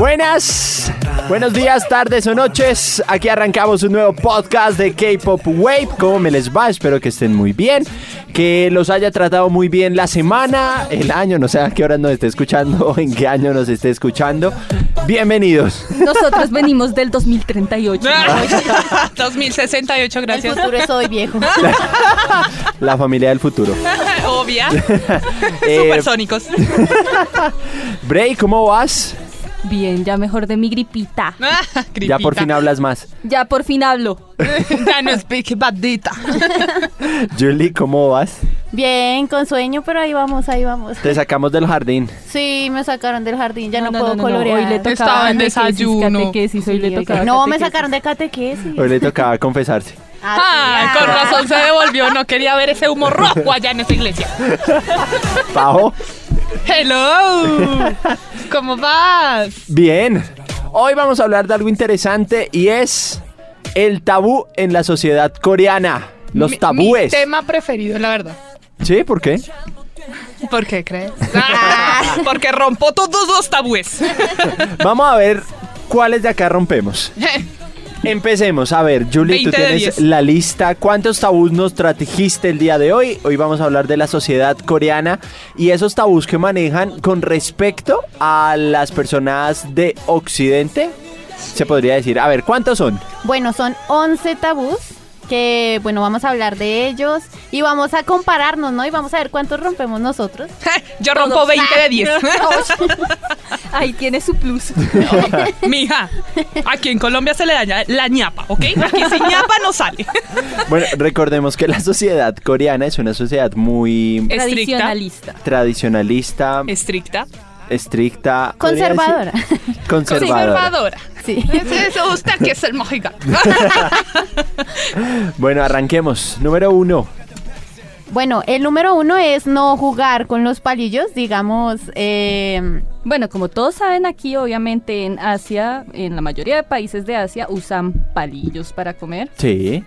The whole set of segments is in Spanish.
Buenas, buenos días, tardes o noches. Aquí arrancamos un nuevo podcast de K-Pop Wave. ¿Cómo me les va? Espero que estén muy bien. Que los haya tratado muy bien la semana, el año, no sé a qué hora nos esté escuchando, en qué año nos esté escuchando. Bienvenidos. Nosotros venimos del 2038. 2068, El gracias. futuro es hoy viejo. La familia del futuro. Obvia. Eh, Supersónicos. Bray, ¿cómo vas? Bien, ya mejor de mi gripita. Ya por fin hablas más. Ya por fin hablo. Ya no speak badita. Julie, ¿cómo vas? Bien, con sueño, pero ahí vamos, ahí vamos. Te sacamos del jardín. Sí, me sacaron del jardín, ya no, puedo colorear. Hoy le tocaba Estaba en desayuno. catequesis, hoy Sí, le tocaba No, me sacaron de catequesis. Hoy le tocaba confesarse. Ah, con razón se devolvió. No quería ver ese humo rojo allá en esa iglesia. Pajo. Hello. ¿Cómo vas? Bien, hoy vamos a hablar de algo interesante y es el tabú en la sociedad coreana. Los Mi- tabúes. Mi tema preferido, la verdad. ¿Sí? ¿Por qué? ¿Por qué crees? Ah, porque rompo todos los tabúes. Vamos a ver cuáles de acá rompemos. Empecemos. A ver, Julie, tú 20 de tienes 10. la lista. ¿Cuántos tabús nos trajiste el día de hoy? Hoy vamos a hablar de la sociedad coreana y esos tabús que manejan con respecto a las personas de Occidente. Se podría decir. A ver, ¿cuántos son? Bueno, son 11 tabús que, bueno, vamos a hablar de ellos y vamos a compararnos, ¿no? Y vamos a ver cuántos rompemos nosotros. Yo rompo 20 de 10. Ahí tiene su plus. Mija, aquí en Colombia se le daña la ñapa, ¿ok? Aquí sin ñapa no sale. Bueno, recordemos que la sociedad coreana es una sociedad muy Estricta. Tradicionalista. tradicionalista, Estricta. Estricta. Conservadora. Conservadora. Conservadora. Sí. Es eso, usted que es el mojigán. Bueno, arranquemos. Número uno. Bueno, el número uno es no jugar con los palillos, digamos, eh, Bueno, como todos saben aquí, obviamente en Asia, en la mayoría de países de Asia, usan palillos para comer. Sí.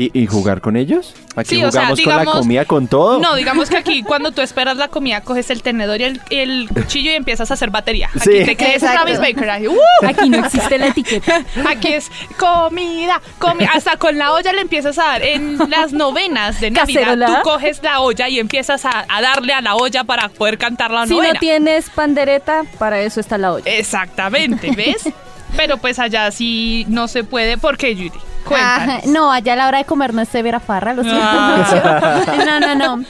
¿Y, y jugar con ellos? Aquí Sí, o sea, jugamos con la comida, con todo. No, digamos que aquí cuando tú esperas la comida, coges el tenedor y el, el cuchillo y empiezas a hacer batería. Aquí Sí. te crees. Travis Baker. ahí, ¡uh! Aquí no existe la etiqueta. Aquí es comida, comida. Hasta con la olla le empiezas a dar. En las novenas de Navidad, tú coges la olla y empiezas a, a darle a la olla para poder cantar la Si novena. no tienes pandereta, para eso está la olla. Exactamente, ¿ves? Pero pues allá sí no se puede. ¿Por qué, Judy? Cuéntanos. Ajá, no, allá a la hora de comer no es severa farra, lo siento Ah. mucho. No, no, no.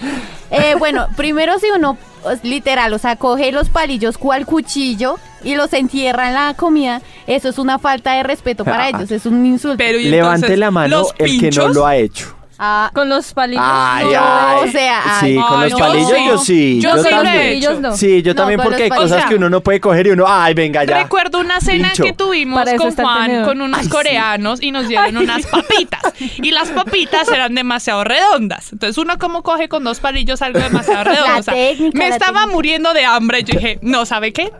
Eh, bueno, primero si uno, pues, literal, o sea, coge los palillos cual cuchillo y los entierra en la comida, eso es una falta de respeto para ellos, es un insulto. Pero, ¿y Levante entonces, la mano el que no lo ha hecho. Ah, Con los palillos. Ay, no. ay. o sea, sí, ay. con Ay, los yo palillos sí. yo sí. Yo sí lo he también. hecho. No. Sí, yo No, también porque hay cosas que uno no puede coger y uno, ay, venga ya. Recuerdo una cena Pincho. que tuvimos con Juan con unos Ay, sí. coreanos y nos dieron unas papitas. Y las papitas eran demasiado redondas. Entonces uno como coge con dos palillos algo demasiado redondo. O sea, técnica, me la estaba técnica. muriendo de hambre. Yo dije, no, ¿sabe qué?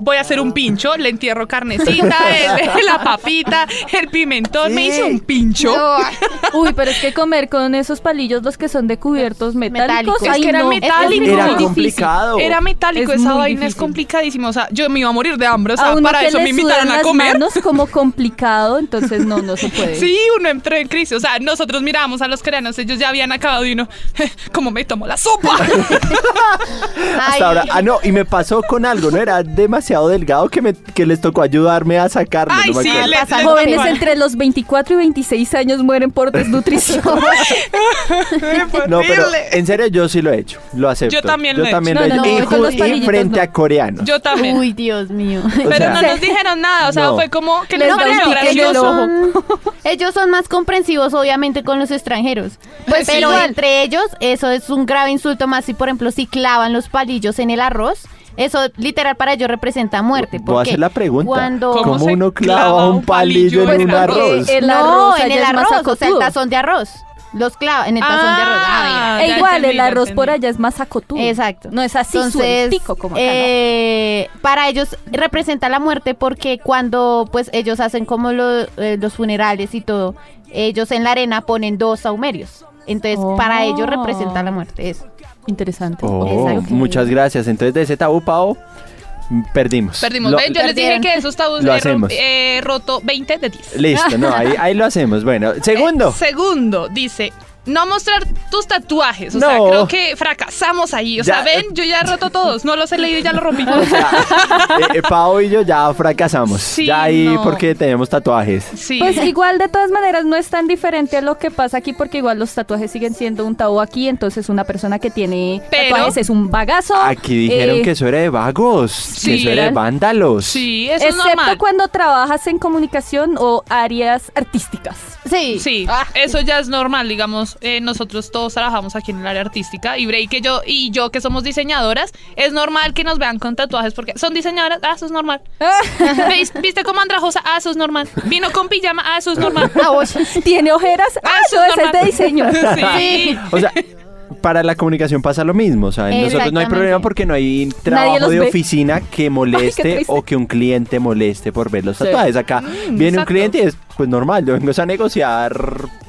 Voy a hacer un pincho, le entierro carnecita, el- la papita, el pimentón, me hice un pincho. Uy, pero es que comer con esos palillos, los que son de cubiertos metálicos, Metálicos. Es ay, que eran no, metálicos. Era muy difícil. complicado. Era metálico, Es esa muy vaina es difícil. complicadísimo. O sea, yo me iba a morir de hambre. O sea, a para eso me invitaron a comer. manos como complicado, entonces no, no se puede. Sí, uno entró en crisis. O sea, nosotros mirábamos a los coreanos, ellos ya habían acabado y uno, ¿cómo me tomo la sopa? Hasta ay, ahora. Ah, no, y me pasó con algo, ¿no? Era demasiado delgado que, me, que les tocó ayudarme a sacarlo. Ay, no sí, acuerdo. le- Pasa le- Jóvenes Igual. entre los 24 y 26 años mueren por desnutrición. No, pero en serio yo sí lo he hecho, lo acepto. Yo también lo he también hecho. lo he No, hecho. no, y, frente no. a coreanos. Yo también. Uy, Dios mío. O pero sea, no nos dijeron nada, o sea, no. fue como que Les les pareció gracioso. ellos son más comprensivos, obviamente, con los extranjeros. Pues pero igual. entre ellos, eso es un grave insulto más si, por ejemplo, si clavan los palillos en el arroz. Eso literal para ellos representa muerte. Voy a porque hacer la pregunta. Cuando ¿Cómo ¿Cómo uno clava un palillo palillo en en un el arroz? El no, arroz en allá el arroz, o sea, el tazón de arroz. Los clava en el tazón de arroz. Ah, Ah, E igual, entendí, el arroz por allá es más acotudo. Exacto. No es así Entonces, sueltico como acá, ¿no? eh, para ellos representa la muerte porque cuando pues ellos hacen como lo- eh, los funerales y todo, ellos en la arena ponen dos saumerios. Entonces, para ellos Oh. representa la muerte. Eso. Interesante. Oh, muchas gracias. Entonces, de ese tabú, Pau, perdimos. Perdimos. Lo- yo les dije que esos tabús Lo hacemos. he roto 20 de 10. Listo, no, ahí, ahí lo hacemos. Bueno, segundo. Eh, segundo, dice. No mostrar tus tatuajes. O No. sea, creo que fracasamos ahí. O Ya. sea, ven, yo ya he roto todos. No los he leído y ya los rompí. Eh, eh, Pau y yo ya fracasamos. Sí, ya ahí no. porque tenemos tatuajes. Sí. Pues igual de todas maneras no es tan diferente a lo que pasa aquí porque igual los tatuajes siguen siendo un tabú aquí, entonces una persona que tiene Pero- tatuajes es un bagazo. Aquí dijeron eh, que eso era de vagos, que Sí. eso era de vándalos. sí, eso es Excepto normal. cuando trabajas en comunicación o áreas artísticas. Sí. Sí, Ah. eso ya es normal, digamos, eh, nosotros todos trabajamos aquí en el área artística y Bray que yo y yo que somos diseñadoras, es normal que nos vean con tatuajes porque son diseñadoras, ah, eso es normal. ¿Veis? ¿Viste como andrajosa? Ah, eso es normal. Vino con pijama, ah, eso es normal. Ah. ¿Tiene ojeras? Ah, eso no, es ese es de diseño. Sí. O sea, para la comunicación pasa lo mismo. O sea, nosotros no hay problema porque no hay trabajo de ve. oficina que moleste o que un cliente moleste por ver los Sí. tatuajes. Acá viene un cliente y es pues normal, yo vengo a negociar.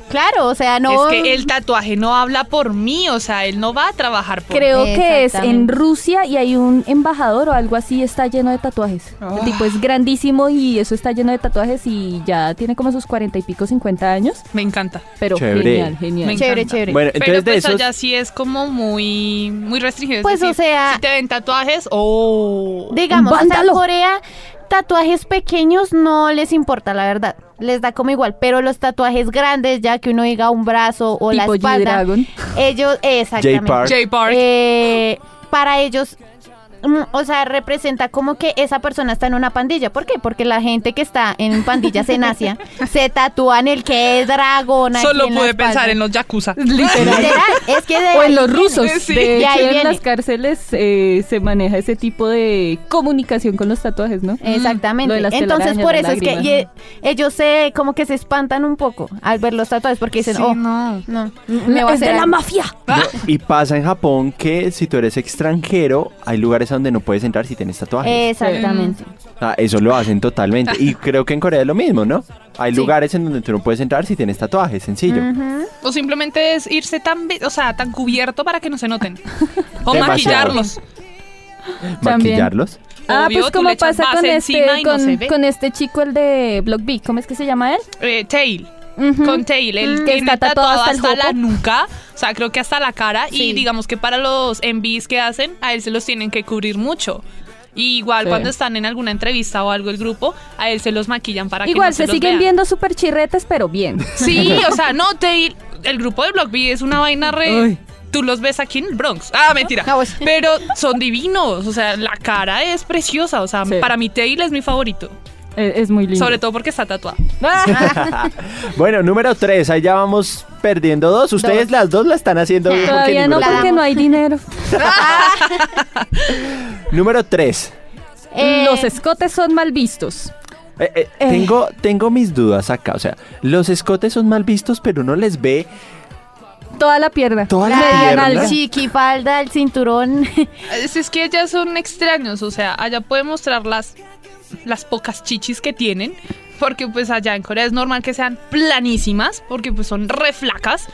Claro, o sea, no. Es que el tatuaje no habla por mí, o sea, él no va a trabajar por Creo mí. que es en. Rusia y hay un embajador o algo así, está lleno de tatuajes. El tipo es grandísimo y eso está lleno de tatuajes y ya tiene como sus cuarenta y pico, 50 años. Me encanta. Pero Chévere. genial, genial. Me Chévere, encanta. chévere. Bueno, Pero entonces de pues esos. allá sí es como muy, muy restringido. es Pues, o sea- si te ven tatuajes, oh. Digamos, o sea, en. Corea, tatuajes pequeños no les importa, la verdad. Les da como igual. Pero los tatuajes grandes, ya que uno diga un brazo o la espalda, G-Dragon. ellos, exactamente. J-Park. J Park. Eh, para ellos, o sea, representa como que esa persona está en una pandilla. ¿Por qué? Porque la gente que está en pandillas en Asia se tatúan el que es dragón. Solo pude espalda. pensar en los yakuza. Literal, es que de O en los rusos. Sí. De hecho, en viene. las cárceles eh, se maneja ese tipo de comunicación con los tatuajes, ¿no? Exactamente. Lo de las Entonces, por eso es que ye- ellos se como que se espantan un poco al ver los tatuajes porque dicen, Sí, oh, no. no, me va a es de la algo". mafia. No, y pasa en Japón que si tú eres extranjero, hay lugares a donde no puedes entrar si tienes tatuajes. Exactamente. O sea, eso lo hacen totalmente. Y creo que en Corea es lo mismo, ¿no? Hay Sí. lugares en donde tú no puedes entrar si tienes tatuajes, sencillo. O simplemente es irse tan, o sea, tan cubierto para que no se noten. O Demasiado. maquillarlos. Maquillarlos. Ah, pues como pasa con este, no con este chico, el de Block B. ¿Cómo es que se llama él? Eh, tail. Con tail, el Mm, que está está tatuado tatuado hasta hasta, el la nuca, o sea, creo que hasta la cara. Sí. Y digamos que para los envíos que hacen, a él se los tienen que cubrir mucho. Y igual Sí. cuando están en alguna entrevista o algo el grupo, a él se los maquillan para que Igual no se, se los siguen vean. viendo súper chirretes, pero bien. Sí, o sea, no, Tail, el grupo de Block B es una vaina re... Tú los ves aquí en el Bronx. Ah, mentira. Ah, pues. Pero son divinos. O sea, la cara es preciosa. O sea, Sí. para mí Tail es mi favorito. Es, es muy lindo. Sobre todo porque está tatuado. Bueno, número tres, ahí ya vamos perdiendo dos. Ustedes Dos. las dos la están haciendo bien. porque Todavía no, La porque damos. no hay dinero. Número tres. Eh, Los escotes son mal vistos. Eh, eh, Tengo, tengo mis dudas acá. O sea, los escotes son mal vistos, pero uno les ve Toda la pierna. toda la pierna. nalga. chiquifalda, el cinturón. Es, es que ellas son extraños, o sea, allá pueden mostrar las, las pocas chichis que tienen, porque pues allá en Corea es normal que sean planísimas, porque pues son re flacas,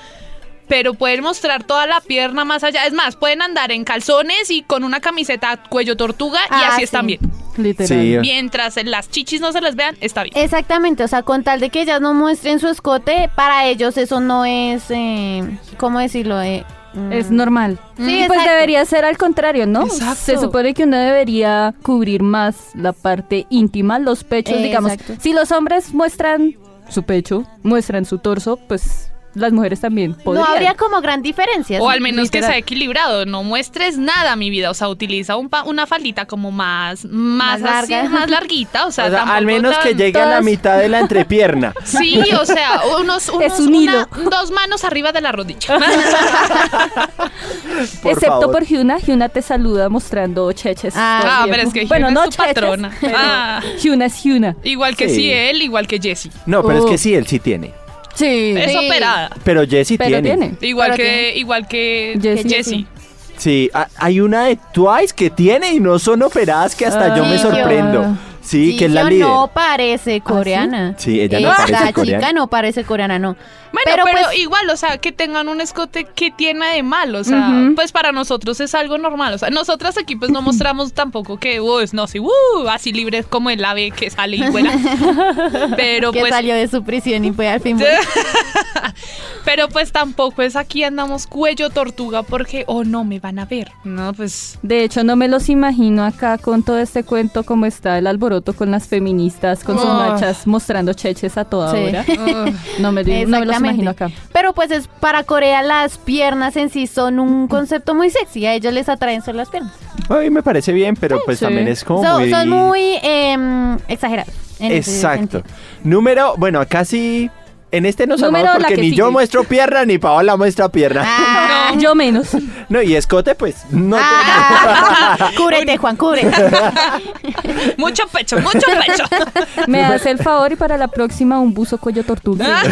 pero pueden mostrar toda la pierna más allá. Es más, pueden andar en calzones y con una camiseta cuello tortuga y Ah, así sí. están bien. Literal. Sí. Mientras las chichis no se les vean, está bien. Exactamente, o sea, con tal de que ellas no muestren su escote, para ellos eso no es, eh, ¿cómo decirlo? Eh, Es normal. Sí, Y pues exacto. debería ser al contrario, ¿no? Exacto. Se supone que uno debería cubrir más la parte íntima, los pechos, Eh, digamos. exacto. Si los hombres muestran su pecho, muestran su torso, pues las mujeres también No podrían. habría como gran diferencia. O al menos que literal. sea equilibrado, no muestres nada, mi vida. O sea, utiliza un pa- una faldita como más, más, Más así, larga. más larguita. O sea, O sea, tampoco al menos que llegue a la mitad de la entrepierna. Sí, o sea, unos, unos un una- dos manos arriba de la rodilla. Por Excepto favor. por Hyuna, Hyuna te saluda mostrando cheches. Ah, Ah, pero es que bueno, Hyuna no es tu patrona. cheches, pero Ah. Hyuna es Hyuna. igual que Sí. sí él, igual que Jessie. No, pero es Oh. que sí, él sí tiene. Sí. Es Sí. operada. Pero Jessie Pero tiene. tiene. Igual Pero que, tiene- igual que Jessie. Jessie. Sí, ha- hay una de Twice que tiene y no son operadas que hasta yo me sorprendo. Sí, que es la líder. no parece coreana. Sí, ella no Esta parece chica coreana. no parece coreana, no. Bueno, pero, pues, igual, o sea, que tengan un escote que tiene de mal, o sea, pues para nosotros es algo normal, o sea, nosotras aquí pues no mostramos tampoco que, uh, es no, sí, uh, así libre como el ave que sale y vuela, pero que pues, salió de su prisión y fue al fin. pero pues tampoco es aquí andamos cuello tortuga porque, oh no, me van a ver, no, pues, De hecho, no me los imagino acá con todo este cuento como está el alboroto con las feministas, con sus marchas mostrando cheches a toda Sí. hora. No me, no me los imagino acá. Pero pues es para Corea las piernas en sí son un concepto muy sexy. A ellos les atraen solo las piernas. A mí me parece bien, pero pues sí. también es como Son muy... son muy em, exagerados. Exacto. Número, bueno, acá sí... En este nos Número amamos la porque que ni yo muestro pierna ni Paola muestra pierna. Ah, Yo menos. No, y escote, pues no. ah, cúbrete, Juan, cúbrete. mucho pecho, mucho pecho. Me hace el favor y para la próxima un buzo cuello tortuga.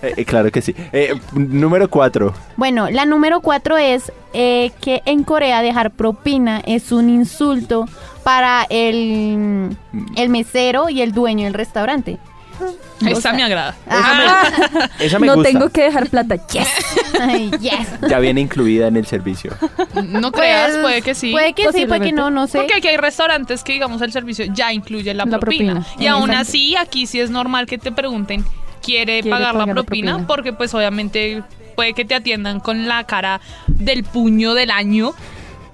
Eh, eh, claro que sí. Eh, número cuatro. Bueno, la número cuatro es eh, que en Corea dejar propina es un insulto para el, el mesero y el dueño del restaurante. Esa me agrada. Ah, Esa me no gusta. tengo que dejar plata. Yes. ay, yes. Ya viene incluida en el servicio. No creas, Pues, puede que sí. Puede que sí, puede que no, no sé. Porque aquí hay restaurantes que, digamos, el servicio ya incluye la, La propina. propina. Y aún Exacto. así, aquí sí es normal que te pregunten, ¿quiere, ¿Quiere pagar, la, pagar la propina? propina? Porque pues obviamente puede que te atiendan con la cara del puño del año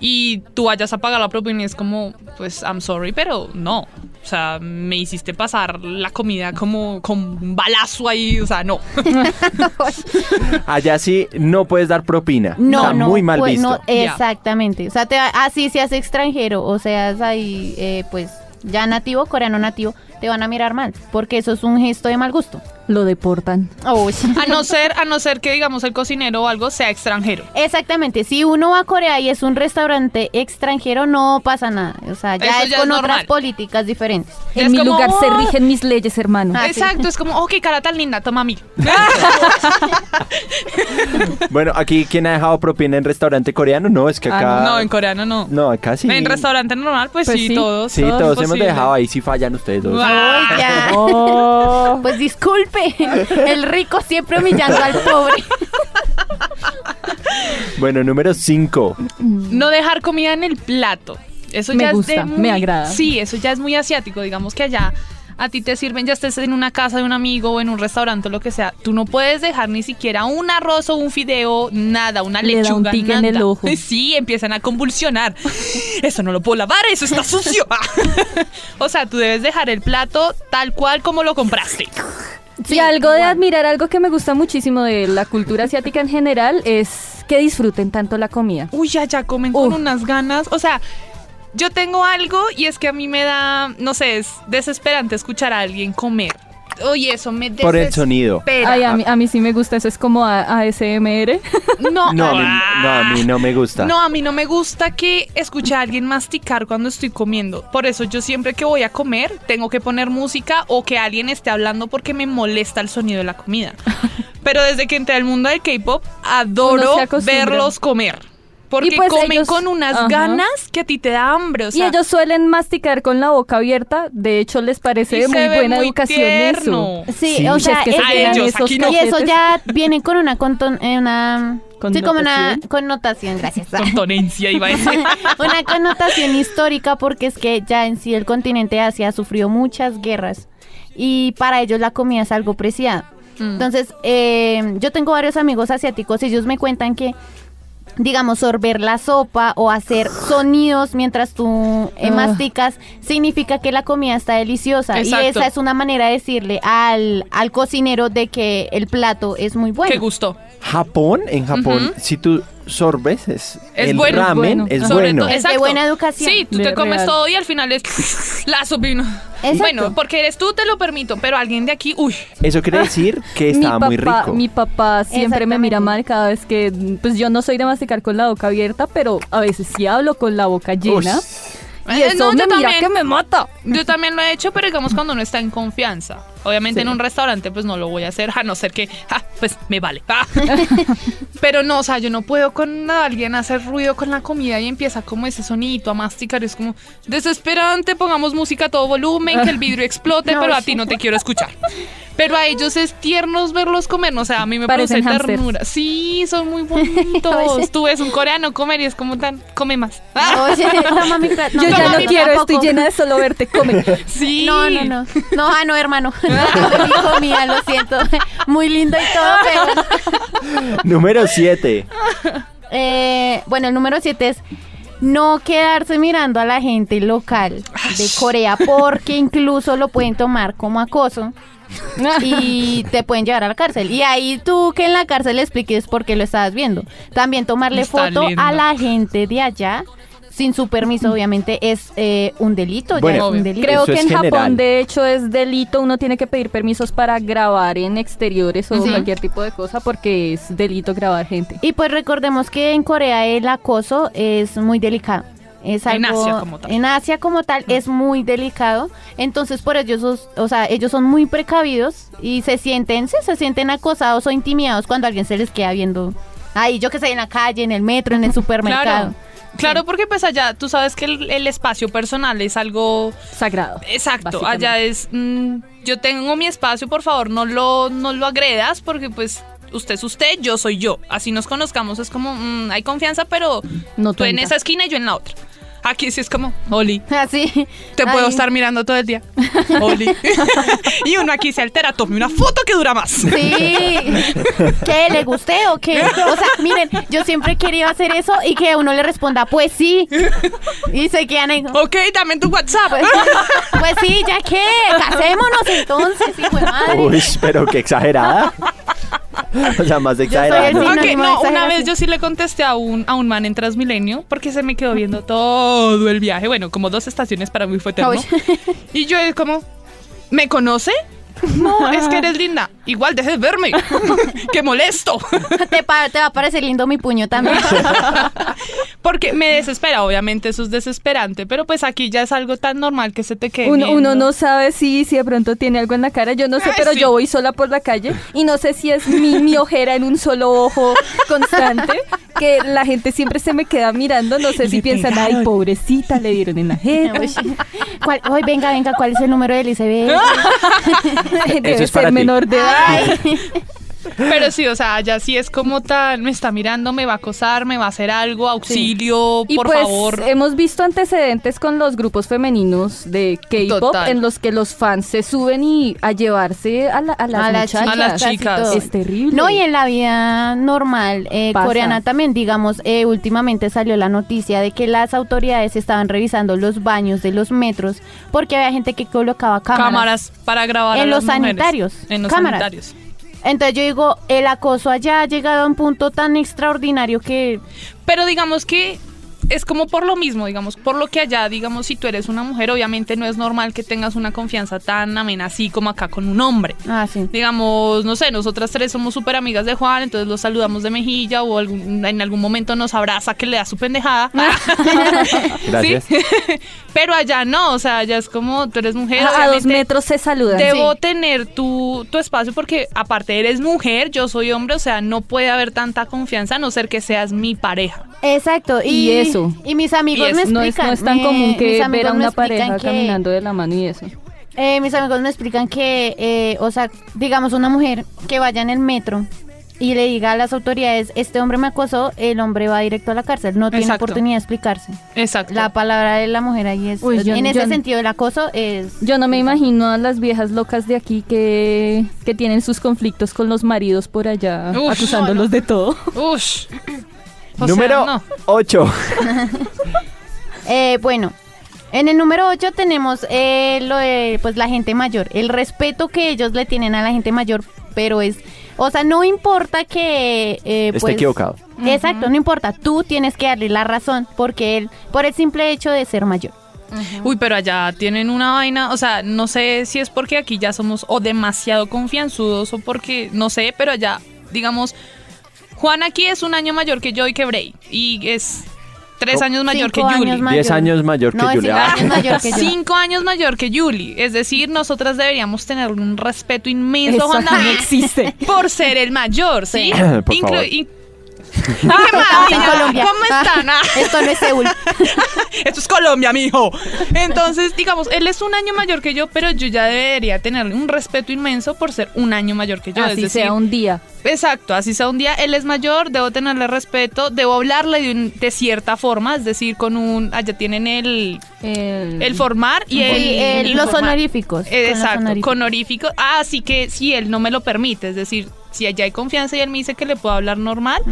y tú vayas a pagar la propina y es como, pues, I'm sorry, pero no. O sea, me hiciste pasar la comida como con un balazo ahí, o sea, no. Allá sí no puedes dar propina. No, Está no, muy mal pues, visto. no, exactamente. O sea, te, así seas extranjero o seas ahí, eh, pues, ya nativo, coreano nativo, te van a mirar mal, porque eso es un gesto de mal gusto. Lo deportan. Uy. A no ser, a no ser que, digamos, el cocinero o algo sea extranjero. Exactamente, si uno va a Corea y es un restaurante extranjero, no pasa nada. O sea, ya Eso es ya con es otras normal. políticas diferentes. Es En mi como, lugar se "Oh". rigen mis leyes, hermano. Ah, sí. Exacto, es como, oh, qué cara tan linda, toma mil. Bueno, aquí, ¿quién ha dejado propina en restaurante coreano? No, es que Ah, acá. No, en coreano no. No, acá sí. En restaurante normal, pues, Pues sí, sí. todos. Sí, todos hemos dejado ahí, sí fallan ustedes dos. Ah. Ay, ya. Oh. Pues disculpe, el rico siempre humillando al pobre. Bueno, número 5. No dejar comida en el plato. Eso Me ya gusta, es de muy- me agrada. Sí, eso ya es muy asiático. Digamos que allá a ti te sirven, ya estés en una casa de un amigo o en un restaurante o lo que sea. Tú no puedes dejar ni siquiera un arroz o un fideo, nada, una Le da lechuga, un tique en el ojo. Sí, empiezan a convulsionar. Eso no lo puedo lavar, eso está sucio. o sea, tú debes dejar el plato tal cual como lo compraste. Y algo de admirar, algo que me gusta muchísimo de la cultura asiática en general es que disfruten tanto la comida. Uy, ya, ya comen Uf. con unas ganas. O sea, yo tengo algo y es que a mí me da, no sé, es desesperante escuchar a alguien comer. Oye, eso me Por el sonido. desespera. Ay, a mí, a mí sí me gusta, eso es como a- ASMR. No, No, a mí, no, a mí no me gusta. No, a mí no me gusta que escuche a alguien masticar cuando estoy comiendo. Por eso yo siempre que voy a comer tengo que poner música o que alguien esté hablando porque me molesta el sonido de la comida. Pero desde que entré al mundo del K-pop, Uno adoro se acostumbra. verlos comer. Porque Y pues comen ellos- con unas Ajá. ganas que a ti te da hambre. O y ellos suelen masticar con la boca abierta, de hecho les parece y de muy buena muy educación tierno. eso. Sí, Sí. o sea, es que a ellos, esos aquí no. y eso ya viene con una, conton- eh, una sí, como una ¿Connotación? gracias. Tontonencia iba a decir. una connotación histórica porque es que ya en sí el continente Asia ha sufrido muchas guerras y para ellos la comida es algo preciado. Mm. Entonces, eh, yo tengo varios amigos asiáticos y ellos me cuentan que, digamos, sorber la sopa o hacer sonidos mientras tú eh, Ah. masticas significa que la comida está deliciosa. Exacto. Y esa es una manera de decirle al, al cocinero de que el plato es muy bueno. Qué gusto. Japón, en Japón, si tú sorbes, es, Es el bueno. ramen Bueno. es Sobre bueno. todo- Es de buena educación. Sí, tú De te comes real. todo y al final es la sopino. Exacto. Bueno, porque eres tú, te lo permito, pero alguien de aquí, uy. Eso quiere decir que estaba mi muy papá, rico. Mi papá siempre me mira mal cada vez que, pues yo no soy de masticar con la boca abierta, pero a veces sí hablo con la boca llena. Y Eh, eso no, me yo mira también. que me mata. Yo también lo he hecho, pero digamos cuando uno está en confianza. Obviamente Sí. en un restaurante pues no lo voy a hacer, a no ser que, ah, pues me vale. Ah. pero no, o sea, yo no puedo con alguien hacer ruido con la comida y empieza como ese sonito a masticar. Es como desesperante, pongamos música a todo volumen, que el vidrio explote, No, pero a ti no te quiero escuchar. Pero a ellos es tiernos verlos comer, o sea, a mí me parece Parecen hámsters. ternura. Sí, son muy bonitos. Tú ves un coreano comer y es como tan, come más. Ah, Oye, toma mi plato. Yo ya no quiero, tampoco. estoy llena de solo verte comer. sí. No, no, no. No, ah, no, hermano. No, mi comida, lo siento. Muy lindo y todo, pero. Número 7. Eh, bueno, el número 7 es no quedarse mirando a la gente local de Corea porque incluso lo pueden tomar como acoso y te pueden llevar a la cárcel. Y ahí tú que en la cárcel le expliques por qué lo estabas viendo. También tomarle Está foto lindo. a la gente de allá sin su permiso, obviamente, es eh, un delito. ya Bueno, es un delito. Creo Eso que es en general. Japón, de hecho, es delito. Uno tiene que pedir permisos para grabar en exteriores o Ujú. cualquier tipo de cosa porque es delito grabar gente. Y pues recordemos que en Corea el acoso es muy delicado. Es En algo, Asia como tal. En Asia como tal es muy delicado. Entonces por ellos, o sea, ellos son muy precavidos y se sienten, sí, se sienten acosados o intimidados cuando alguien se les queda viendo ahí, yo que sé, en la calle, en el metro, en el supermercado. Claro. Claro, porque pues allá tú sabes que el, el espacio personal es algo Sagrado. exacto. Allá es mm, yo tengo mi espacio, por favor, no lo no lo agredas porque pues usted es usted, yo soy yo. Así nos conozcamos es como mm, hay confianza, pero No tú en esa esquina y yo en la otra. Aquí sí es como, Oli, Así. te puedo estar mirando todo el día. Oli. y uno aquí se altera, tome una foto que dura más. Sí. ¿Qué? ¿Le gusté o qué? O sea, miren, yo siempre he querido hacer eso y que uno le responda, pues sí. Y se quedan ahí. Ok, dame tu WhatsApp. Pues, pues sí, ya que, casémonos entonces, hijo de madre. Uy, pero qué exagerada. O sea, más soy exagerada. el ¿no? una vez yo sí le contesté a un, a un man en Transmilenio porque se me quedó viendo todo el viaje. Bueno, como dos estaciones para mí fue eterno. Y yo es como, ¿me conoce? No, es que eres linda. Igual dejes de verme. ¡Qué molesto! Te, pa- te va a parecer lindo mi puño también. Porque me desespera, obviamente eso es desesperante, pero pues aquí ya es algo tan normal que se te quede. Uno, no sabe si, si de pronto tiene algo en la cara, yo no sé, Ay, pero sí. yo voy sola por la calle y no sé si es mi, mi ojera en un solo ojo constante, que la gente siempre se me queda mirando, no sé si piensan, ay, pobrecita, le dieron en la jeta, Uy, ¿cuál- Ay, venga, venga, ¿cuál es el número del ICB? debe es para ser ti. menor de edad. Pero sí, o sea, ya sí es como tan, me está mirando, me va a acosar, me va a hacer algo, auxilio, Y por pues favor. hemos visto antecedentes con los grupos femeninos de K-pop en los que los fans se suben y a llevarse a, la- a las A las. A las chicas. Es terrible. No, y en la vida normal eh, coreana también, digamos, eh, últimamente salió la noticia de que las autoridades estaban revisando los baños de los metros porque había gente que colocaba cámaras. cámaras para grabar a En las los mujeres. sanitarios, En los cámaras. sanitarios. Entonces yo digo, el acoso allá ha llegado a un punto tan extraordinario que Pero digamos que es como por lo mismo, digamos, por lo que allá, digamos, si tú eres una mujer, obviamente no es normal que tengas una confianza tan amena así como acá con un hombre. Ah, sí. Digamos, no sé, nosotras tres somos súper amigas de Juan, entonces los saludamos de mejilla o algún- en algún momento nos abraza que le da su pendejada. Gracias. ¿Sí? Pero allá no, o sea, allá es como tú eres mujer. a, a dos metros se saludan. Debo Sí. tener tu, tu espacio porque aparte eres mujer, yo soy hombre, o sea, no puede haber tanta confianza a no ser que seas mi pareja. Exacto. Y, Y eso. Y mis amigos Y me eso. no, es, explican. no es tan me- común mis que amigos ver a me una explican pareja que- caminando de la mano y eso. Eh, mis amigos me explican que, eh, o sea, digamos una mujer que vaya en el metro y le diga a las autoridades, este hombre me acosó, el hombre va directo a la cárcel, no tiene Exacto. oportunidad de explicarse. Exacto. La palabra de la mujer ahí es, Uy, yo- en ese yo- sentido el acoso es... Yo no me imagino a las viejas locas de aquí que, que tienen sus conflictos con los maridos por allá, Uf. acusándolos de todo. Ush. O sea, Número no. 8. Eh, bueno, en el número 8 tenemos eh, lo de pues la gente mayor, el respeto que ellos le tienen a la gente mayor, pero es, o sea, no importa que eh, Está pues, equivocado. Exacto, no importa, tú tienes que darle la razón porque él, por el simple hecho de ser mayor. Uy, pero allá tienen una vaina, o sea, no sé si es porque aquí ya somos o demasiado confianzudos o porque, no sé, pero allá, digamos, Juan aquí es un año mayor que yo y que Bray, y es Tres años mayor que Yuli. años mayor. 10 años mayor que No, es Julia. cinco años mayor que yo. Cinco años mayor que Yuli. Es decir, nosotras deberíamos tener un respeto inmenso Eso Juan no David existe. por ser el mayor, ¿sí? Por favor. In- ¿Qué Estamos más, en niña? Colombia. ¿Cómo están? Ah. Esto no es Seúl. Esto es Colombia, mijo. Entonces, digamos, él es un año mayor que yo, pero yo ya debería tenerle un respeto inmenso por ser un año mayor que yo. Así es decir, sea un día. Exacto, así sea un día, él es mayor, debo tenerle respeto, debo hablarle de, un- de cierta forma, es decir, con un... Allá tienen el, El, el formar y el... El- los honoríficos. Eh, Exacto, honoríficos. con honoríficos. Ah, así que si él no me lo permite, es decir, si allá hay confianza y él me dice que le puedo hablar normal,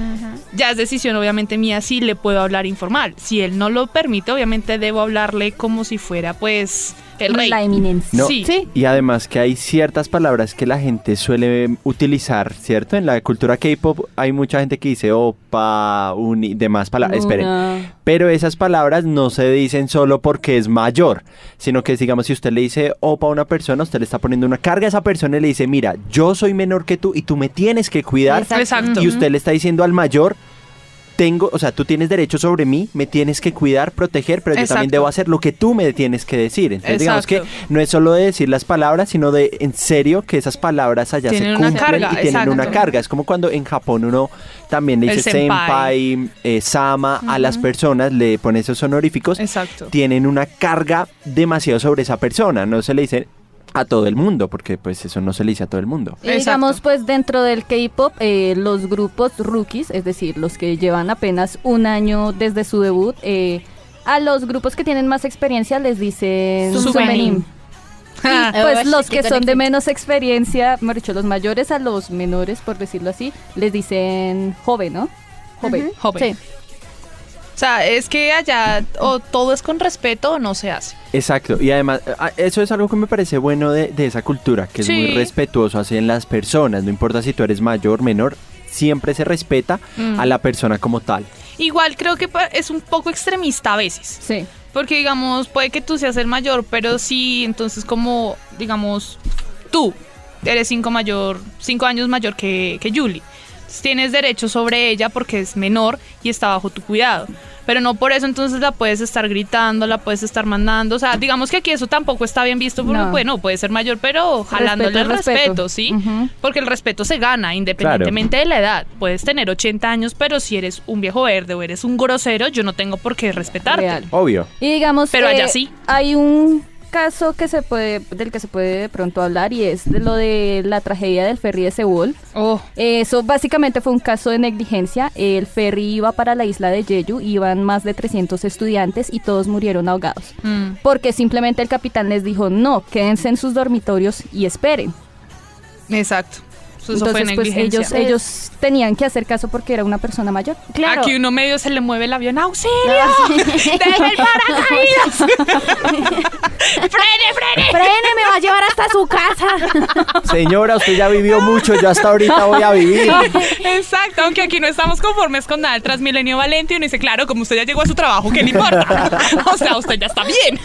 ya es decisión obviamente mía si le puedo hablar informal. Si él no lo permite, obviamente debo hablarle como si fuera pues el rey. La eminencia. No, Sí. Sí. Y además que hay ciertas palabras que la gente suele utilizar, ¿cierto? En la cultura K-pop hay mucha gente que dice opa, un y demás palabras. Esperen. Pero esas palabras no se dicen solo porque es mayor, sino que digamos si usted le dice opa a una persona, usted le está poniendo una carga a esa persona y le dice, mira, yo soy menor que tú y tú me tienes que cuidar. Exacto. Y usted le está diciendo al mayor, tengo, o sea, tú tienes derecho sobre mí, me tienes que cuidar, proteger, pero yo también debo hacer lo que tú me tienes que decir. Entonces, digamos que no es solo de decir las palabras, sino de en serio que esas palabras allá Tienen se una cumplen carga, y tienen una carga. Es como cuando en Japón uno también le dice senpai. senpai, eh, sama a las personas, le pone esos honoríficos Exacto. tienen una carga demasiado sobre esa persona. No se le dice a todo el mundo, porque pues eso no se le dice a todo el mundo. Y digamos, pues dentro del K-pop, eh, los grupos rookies, es decir, los que llevan apenas un año desde su debut, eh, a los grupos que tienen más experiencia les dicen Subenim. Subenim. Ah, Y, pues los que son de menos experiencia, mejor dicho, los mayores a los menores, por decirlo así, les dicen joven, ¿no? Joven. Joven. Sí. O sea, es que allá o todo es con respeto o no se hace. Exacto, y además a- eso es algo que me parece bueno de, de esa cultura, que es muy respetuoso hacia las personas, no importa si tú eres mayor, menor, siempre se respeta Mm. a la persona como tal. Igual creo que es un poco extremista a veces. Sí. Porque, digamos, puede que tú seas el mayor, pero sí, entonces como, digamos, tú eres cinco, mayor, cinco años mayor que, que Julie. Tienes derecho sobre ella porque es menor y está bajo tu cuidado. Pero no por eso entonces la puedes estar gritando, la puedes estar mandando. O sea, digamos que aquí eso tampoco está bien visto porque, No. bueno, puede ser mayor, pero jalándole el Respeto es respeto, respeto. ¿sí? Porque el respeto se gana independientemente de la edad. Puedes tener 80 años, pero si eres un viejo verde o eres un grosero, yo no tengo por qué respetarte. Real. Obvio. Y digamos, Pero allá eh, sí. Hay un caso que se puede, del que se puede de pronto hablar y es de lo de la tragedia del ferry de Seúl. Oh, Eso básicamente fue un caso de negligencia. El ferry iba para la isla de Jeju, iban más de 300 estudiantes y todos murieron ahogados. mm. Porque simplemente el capitán les dijo, no, quédense en sus dormitorios y esperen. Exacto. Eso fue Entonces, pues negligencia. ellos, ellos tenían que hacer caso porque era una persona mayor. Claro. Aquí uno medio se le mueve el avión. ¡Auxilio! No, sí. ¡Deje el paracaídas! ¡Frene, frene! Frene, me va a llevar hasta su casa. Señora, usted ya vivió mucho, yo hasta ahorita voy a vivir. Exacto, aunque aquí no estamos conformes con nada. El Transmilenio Valente uno dice, claro, como usted ya llegó a su trabajo, ¿qué le importa? o sea, usted ya está bien.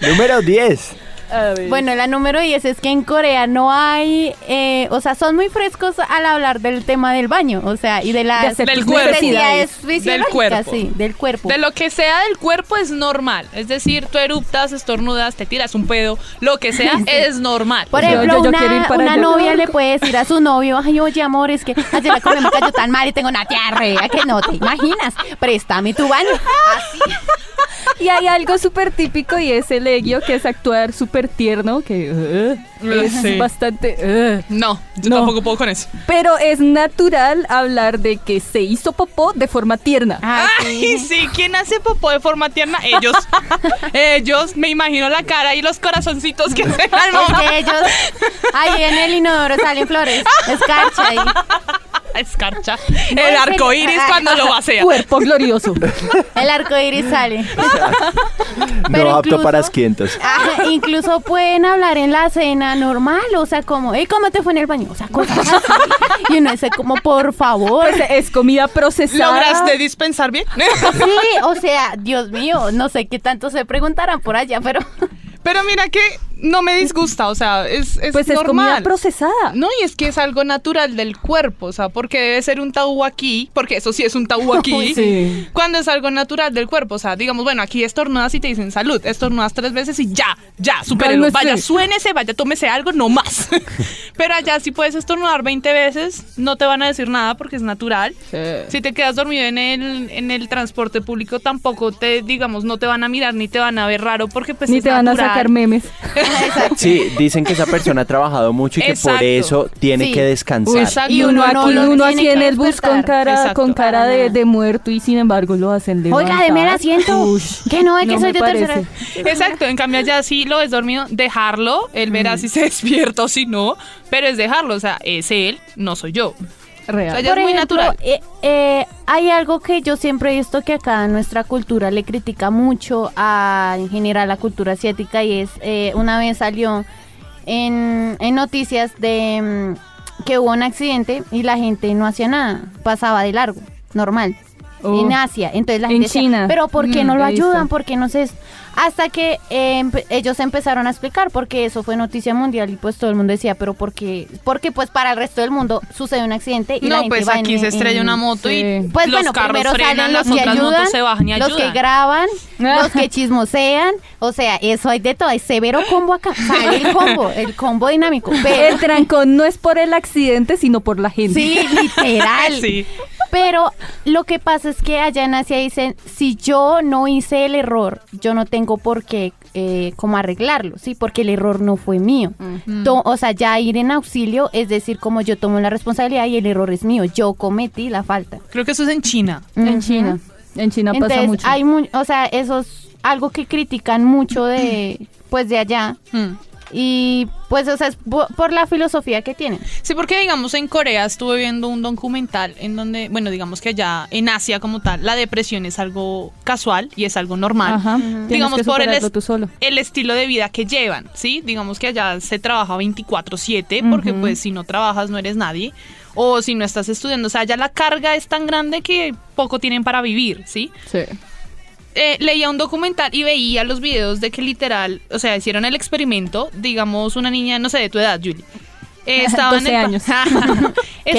Número 10. Bueno, la número 10 es que en Corea no hay, eh, o sea, son muy frescos al hablar del tema del baño, o sea, y de las hacer Del cuerpo. Del cuerpo. sí, del cuerpo. De lo que sea del cuerpo es normal. Es decir, tú eruptas, estornudas, te tiras un pedo, lo que sea es normal. Por Yo- ejemplo, yo- yo quiero ir una, para una allá. novia le puede decir a su novio, ay, oye, amor, es que ayer la comida me cayó tan mal y tengo una diarrea que no te imaginas. Préstame tu baño. Y hay algo súper típico y es el egio, que es actuar súper tierno, que uh, es Sí. bastante... uh. No, yo No. tampoco puedo con eso. Pero es natural hablar de que se hizo popó de forma tierna. Ay, Ay, sí, ¿quién hace popó de forma tierna? Ellos. Ellos, me imagino la cara y los corazoncitos que hacen al Es momento. que ellos, ahí en el inodoro salen flores, escarcha ahí. Escarcha. No, El arco iris cuando lo vacía. Cuerpo glorioso. El arco iris sale. No Pero apto incluso- para asquientos. Ah, incluso pueden hablar en la cena normal, o sea, como, ¿y cómo te fue en el baño? O sea, cosas así. Y uno dice como, por favor. Pues es comida procesada. ¿Lograste dispensar bien? Sí, o sea, Dios mío, no sé qué tanto se preguntarán por allá, pero Pero mira que no me disgusta, o sea, es, es Pues es comida normal. procesada. No, y es que es algo natural del cuerpo, o sea, porque debe ser un tabú aquí, porque eso sí es un tabú aquí, Sí. cuando es algo natural del cuerpo, o sea, digamos, bueno, aquí estornudas y te dicen salud, estornudas tres veces y ya, ya, supérelo, vaya, suénese, vaya, tómese algo, no más. Pero allá si puedes estornudar 20 veces, no te van a decir nada porque es natural. Si te quedas dormido en el, en el transporte público, tampoco te, digamos, no te van a mirar ni te van a ver raro porque pues Ni es te van a sacar memes. Sí, dicen que esa persona ha trabajado mucho y que por eso tiene Sí. que descansar. Exacto. Y uno, uno aquí, uno en el bus con cara, Exacto. con cara de, de muerto y sin embargo lo hacen Oiga, levantar. deme el asiento. Ush, que no ve que no soy de parece. tercera. Exacto, en cambio allá sí lo ves dormido, dejarlo, él verá si se despierta o si no, pero es dejarlo, o sea, es él, no soy yo. Real. O sea, ya Por es muy ejemplo, natural. eh, eh, hay algo que yo siempre he visto que acá nuestra cultura le critica mucho a en general la cultura asiática y es eh, una vez salió en, en noticias de mm, que hubo un accidente y la gente no hacía nada, pasaba de largo, normal. Oh. En Asia, entonces la En gente decía, China. pero ¿por qué Mm, no lo he visto. ayudan? ¿Por qué no se...? Hasta que eh, empe- ellos empezaron a explicar porque eso fue noticia mundial y pues todo el mundo decía, pero ¿por qué? Porque pues para el resto del mundo sucede un accidente y la No, gente pues va aquí en- se estrella en- una moto sí. y Pues los bueno, carros primero frenan, salen las los que otras ayudan, motos se bajan y los ayudan. que graban, los que chismosean, o sea, eso hay de todo, hay severo combo acá, sale el combo, el combo dinámico, pero El trancón no es por el accidente, sino por la gente. sí, literal. Sí. Pero lo que pasa es que allá en Asia dicen, si yo no hice el error, yo no tengo por qué eh, como arreglarlo, ¿sí? Porque el error no fue mío. To- o sea, ya ir en auxilio es decir, como yo tomo la responsabilidad y el error es mío, yo cometí la falta. Creo que eso es en China. En Ujú. China. En China pasa Entonces, mucho. hay mu- o sea, eso es algo que critican mucho de, pues, de allá. Mm. Y, pues, o sea, es po- por la filosofía que tienen. Sí, porque digamos en Corea estuve viendo un documental en donde, bueno, digamos que allá en Asia como tal, la depresión es algo casual y es algo normal. Ajá. Digamos que por el, superarlo es- tú solo. el estilo de vida que llevan, ¿sí? Digamos que allá se trabaja 24/7 porque pues si no trabajas no eres nadie o si no estás estudiando, o sea, ya la carga es tan grande que poco tienen para vivir, ¿sí? Sí. Eh, leía un documental y veía los videos de que literal, o sea, hicieron el experimento, digamos, una niña, no sé, de tu edad, Julie. eh, estaba en 12 el años. No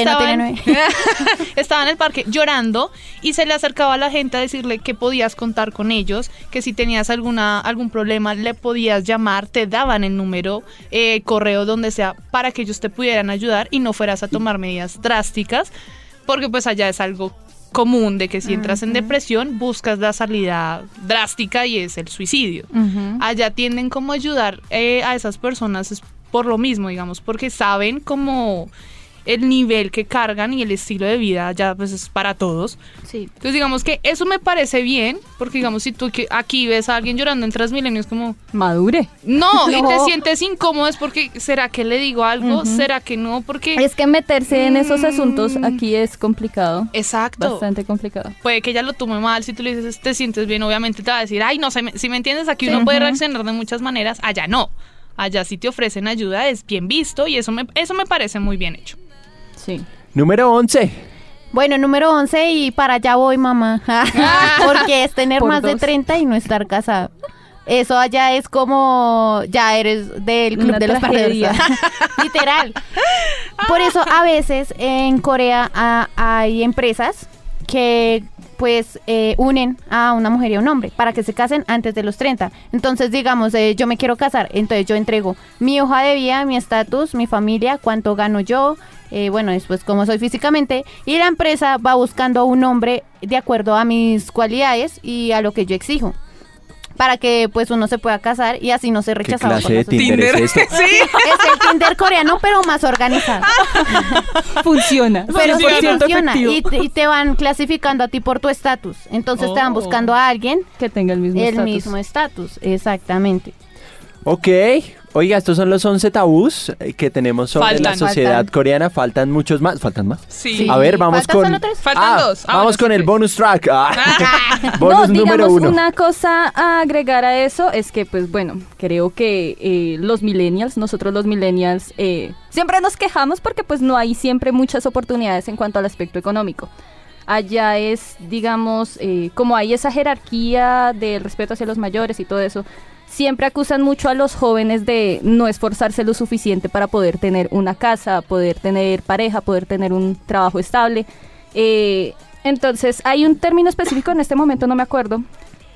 estaba en el parque llorando y se le acercaba a la gente a decirle que podías contar con ellos, que si tenías alguna algún problema le podías llamar, te daban el número, eh, correo, donde sea, para que ellos te pudieran ayudar y no fueras a tomar medidas drásticas, porque pues allá es algo común de que si entras en depresión buscas la salida drástica y es el suicidio. Allá tienden como ayudar eh, a esas personas es por lo mismo, digamos, porque saben como el nivel que cargan y el estilo de vida ya pues es para todos. Sí. Entonces digamos que eso me parece bien, porque digamos si tú aquí ves a alguien llorando en Transmilenio es como, Madure. no, y te sientes incómodo es porque, ¿será que le digo algo? ¿Será que no? Porque... Es que meterse en esos Mm. asuntos aquí es complicado. Exacto. Bastante complicado. puede que ella lo tome mal, si tú le dices te sientes bien, obviamente te va a decir, ay, no sé, me- si me entiendes, aquí uno puede reaccionar de muchas maneras, allá no. Allá si te ofrecen ayuda es bien visto y eso me, eso me parece muy bien hecho. Sí. Número 11. Bueno, número 11 y para allá voy, mamá. Porque es tener Por más de dos. 30 y no estar casado. Eso allá es como ya eres del club Una de los perdedores. Literal. Por eso a veces en Corea ah, hay empresas que pues eh, unen a una mujer y a un hombre para que se casen antes de los 30. Entonces, digamos, eh, yo me quiero casar, entonces yo entrego mi hoja de vida, mi estatus, mi familia, cuánto gano yo, eh, bueno, después cómo soy físicamente, y la empresa va buscando a un hombre de acuerdo a mis cualidades y a lo que yo exijo. Para que pues uno se pueda casar y así no se ¿Qué rechazaba por clase de. Tinder, es este? sí. Es el Tinder coreano, pero más organizado. Funciona. Pero sí Funciona. Y, te- y te van clasificando a ti por tu estatus. Entonces te van Oh. buscando a alguien Que tenga el mismo el estatus. mismo estatus. Exactamente. Ok. Oiga, estos son los 11 tabús eh, que tenemos sobre la Faltan. sociedad Faltan. coreana. Faltan muchos más. ¿Faltan más? Sí. A ver, vamos ¿Faltan con... solo tres? Faltan Ah, dos. Ah, vamos con sí, el bonus track. Ah. bonus no, número digamos, uno. una cosa a agregar a eso es que, pues bueno, creo que eh, los millennials, nosotros los millennials, eh, siempre nos quejamos porque pues no hay siempre muchas oportunidades en cuanto al aspecto económico. Allá es, digamos, eh, como hay esa jerarquía del respeto hacia los mayores y todo eso, siempre acusan mucho a los jóvenes de no esforzarse lo suficiente para poder tener una casa, poder tener pareja, poder tener un trabajo estable. Eh, entonces, hay un término específico, en este momento no me acuerdo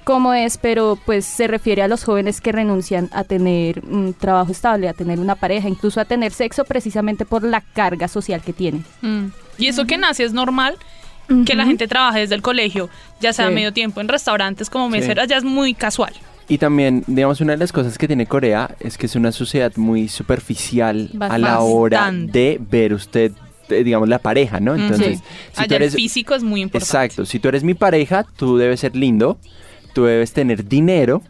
cómo es, pero pues se refiere a los jóvenes que renuncian a tener un trabajo estable, a tener una pareja, incluso a tener sexo precisamente por la carga social que tienen. Mm. Y eso que nace es normal. Que la gente trabaje desde el colegio, ya sea Sí. medio tiempo en restaurantes como Sí. meseras, ya es muy casual. Y también, digamos, una de las cosas que tiene Corea es que es una sociedad muy superficial a la hora de ver usted, eh, digamos, la pareja, ¿no? Entonces, Sí. si tú eres... el físico es muy importante. Exacto, si tú eres mi pareja, tú debes ser lindo, tú debes tener dinero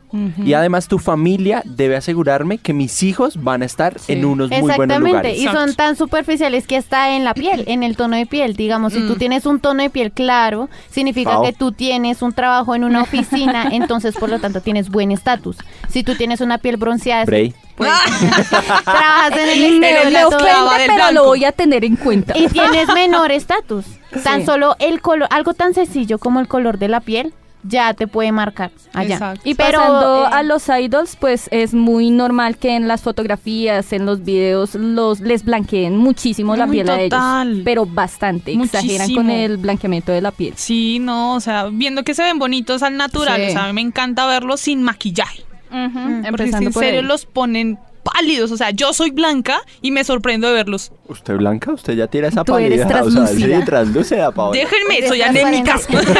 y además tu familia debe asegurarme que mis hijos van a estar Sí. en unos muy buenos Exactamente, lugares. y son tan superficiales que está en la piel, en el tono de piel. Digamos, si tú Mm. tienes un tono de piel claro, significa Pao. que tú tienes un trabajo en una oficina, entonces por lo tanto tienes buen estatus. Si tú tienes una piel bronceada, Bray. pues trabajas en el exterior me pero lo voy a tener en cuenta. y tienes menor estatus. Tan Sí. solo el color, algo tan sencillo como el color de la piel, ya te puede marcar allá. Exacto. Y Pero, pasando eh, a los idols, pues es muy normal que en las fotografías, en los videos, los les blanqueen muchísimo la piel a total. ellos. Pero bastante, exageran con Muchísimo. el blanqueamiento de la piel. Sí, no, o sea, viendo que se ven bonitos al natural, Sí. o sea, a mí me encanta verlos sin maquillaje. Porque si en por serio ahí. los ponen pálidos, o sea, yo soy blanca y me sorprendo de verlos. ¿Usted blanca? ¿Usted ya tira esa Tú eres palidez? O sea, translúcida. sí, translúcida, Paola. Déjenme, soy anémica.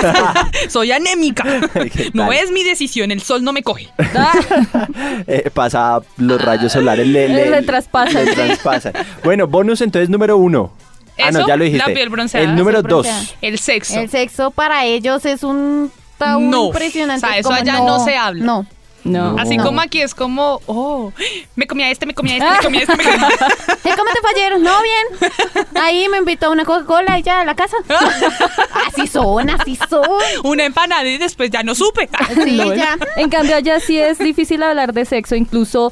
soy anémica. ¿Qué no es mi decisión, el sol no me coge. Eh, pasa los rayos solares, le, le, Le traspasan, le sí. traspasan. Bueno, bonus entonces número uno. ah, no, Eso, ya lo dijiste. la piel bronceada. El número Piel dos. El sexo. El sexo para ellos es un tabú No. impresionante. O sea, es eso como, allá no se habla. No. No. Así No. como aquí es como, oh, me comía este, me comía este, me comía este, me comía ¿Y cómo te ayer? No, bien. Ahí me invitó a una Coca-Cola y ya a la casa. así son, así son. una empanada y después ya no supe. Sí, No, ya. En cambio, allá sí es difícil hablar de sexo. Incluso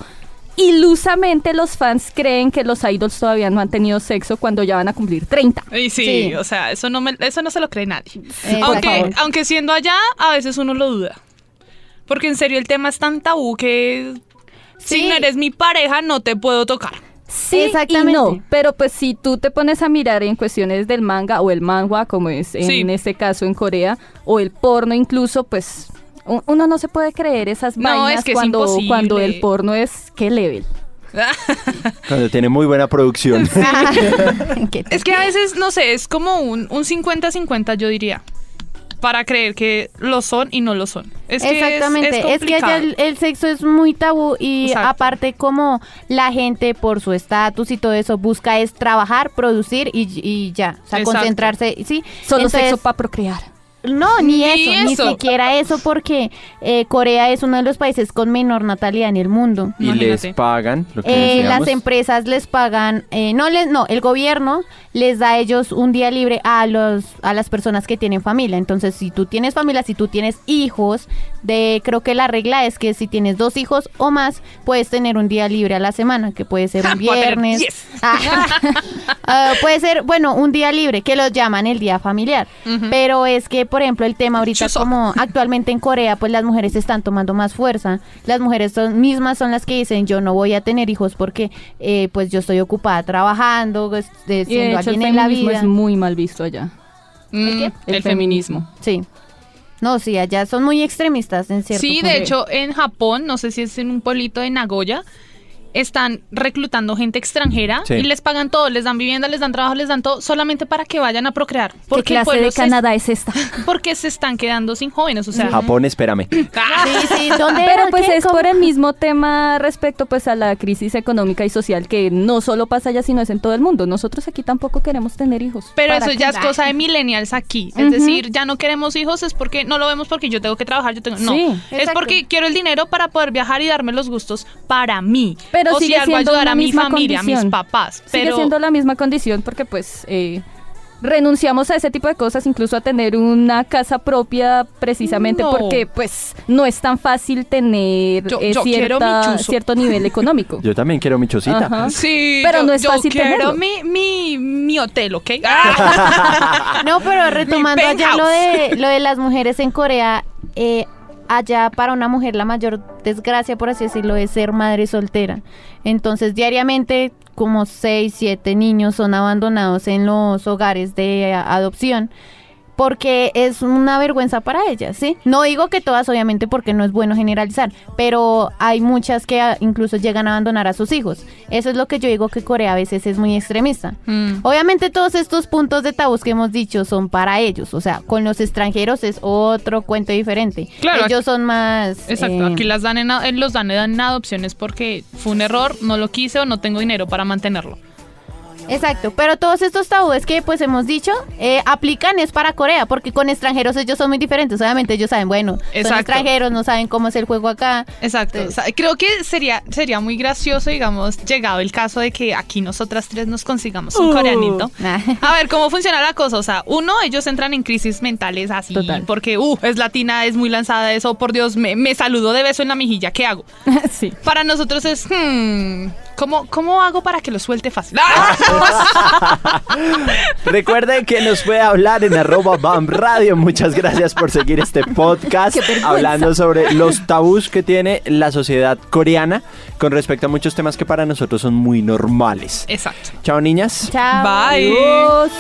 ilusamente los fans creen que los idols todavía no han tenido sexo cuando ya van a cumplir 30. Y sí, Sí. o sea, eso no, me, eso no se lo cree nadie. Eh, aunque, aunque siendo allá, a veces uno lo duda. Porque en serio el tema es tan tabú que si no eres mi pareja no te puedo tocar. Sí Exactamente. y no, pero pues si tú te pones a mirar en cuestiones del manga o el manhwa, como es en Sí. este caso en Corea, o el porno incluso, pues uno no se puede creer esas No, vainas es que es cuando, imposible. cuando el porno es qué level. Cuando tiene muy buena producción. ¿Qué te- es que a veces, no sé, es como un un 50-50 yo diría. Para creer que lo son y no lo son. Es que es- Exactamente, es, es, que allá el, complicado. el sexo es muy tabú y Exacto. aparte como la gente por su estatus y todo eso busca es trabajar, producir y, y ya, o sea, Exacto. concentrarse, sí. Solo Entonces, sexo para procrear. No, ni, Ni eso, ni siquiera eso porque eh, Corea es uno de los países con menor natalidad en el mundo. y Imagínate. les pagan lo que Eh, las empresas les pagan, eh, no les, no, el gobierno les da a ellos un día libre a los, a las personas que tienen familia. Entonces, si tú tienes familia, si tú tienes hijos, de, creo que la regla es que si tienes dos hijos o más, puedes tener un día libre a la semana, que puede ser un viernes. Ah, ah, puede ser, bueno, un día libre, que los llaman el día familiar. Pero es que, por ejemplo, el tema ahorita como actualmente en Corea, pues las mujeres están tomando más fuerza. Las mujeres son, mismas son las que dicen, yo no voy a tener hijos porque pues pues yo estoy ocupada trabajando, pues, de- Y de siendo hecho el alguien en la feminismo vida. es muy mal visto allá. Mm, qué? el, feminismo. Sí. No, sí, allá son muy extremistas en cierto Sí, punto. de hecho, en Japón, no sé si es en un pueblito de Nagoya, están reclutando gente extranjera Sí. y les pagan todo, les dan vivienda, les dan trabajo, les dan todo, solamente para que vayan a procrear. ¿Qué Porque el clase de se- Canadá es esta? porque se están quedando sin jóvenes, o sea, Japón, espérame. ¡ah! Sí, sí, ¿dónde Pero pues ¿Qué? es ¿Cómo? por el mismo tema respecto pues a la crisis económica y social que no solo pasa allá sino es en todo el mundo. Nosotros aquí tampoco queremos tener hijos. Pero ¿Para eso qué? ya es cosa de millennials aquí. Es decir, ya no queremos hijos, es porque no lo vemos porque yo tengo que trabajar, yo tengo. No. Sí, es porque quiero el dinero para poder viajar y darme los gustos para mí. Pero o si sigue algo siendo ayudar la a mi misma familia, a mis condición. papás. Sigue Pero siendo la misma condición porque pues eh, renunciamos a ese tipo de cosas, incluso a tener una casa propia precisamente No. porque pues no es tan fácil tener Yo- eh, yo quiero cierta- cierto nivel económico. Yo también quiero mi chocita. Ajá. Sí, Pero yo- no es yo fácil quiero tenerlo. mi, mi, mi hotel, ¿ok? Ah. No, pero retomando allá lo de, lo de las mujeres en Corea, eh, allá para una mujer la mayor desgracia, por así decirlo, es ser madre soltera. Entonces, diariamente como 6, 7 niños son abandonados en los hogares de adopción porque es una vergüenza para ellas, ¿sí? No digo que todas, obviamente, porque no es bueno generalizar, pero hay muchas que ah, incluso llegan a abandonar a sus hijos. Eso es lo que yo digo que Corea a veces es muy extremista. Mm. Obviamente todos estos puntos de tabús que hemos dicho son para ellos, o sea, con los extranjeros es otro cuento diferente. Claro, ellos son más... Exacto, eh, aquí las dan en, eh, los dan en adopciones porque fue un error, no lo quise o no tengo dinero para mantenerlo. Exacto, pero todos estos tabúes que pues hemos dicho eh, aplican es para Corea, porque con extranjeros ellos son muy diferentes. Obviamente ellos saben, bueno, son Exacto. extranjeros, no saben cómo es el juego acá. Exacto. Sí. o sea, creo que sería, sería muy gracioso, digamos, llegado el caso de que aquí nosotras tres nos consigamos un Uh. coreanito. A ver, ¿cómo funciona la cosa? O sea, uno, ellos entran en crisis mentales así, Total. porque, uh, es latina, es muy lanzada, eso, por Dios, me, me saludo de beso en la mejilla, ¿qué hago? sí. Para nosotros es, hmm, ¿cómo, ¿cómo hago para que lo suelte fácil? Recuerden que nos puede hablar en arroba BAM Radio. Muchas gracias por seguir este podcast hablando sobre los tabús que tiene la sociedad coreana con respecto a muchos temas que para nosotros son muy normales. Exacto. Chao niñas. Chao. Bye. Adiós.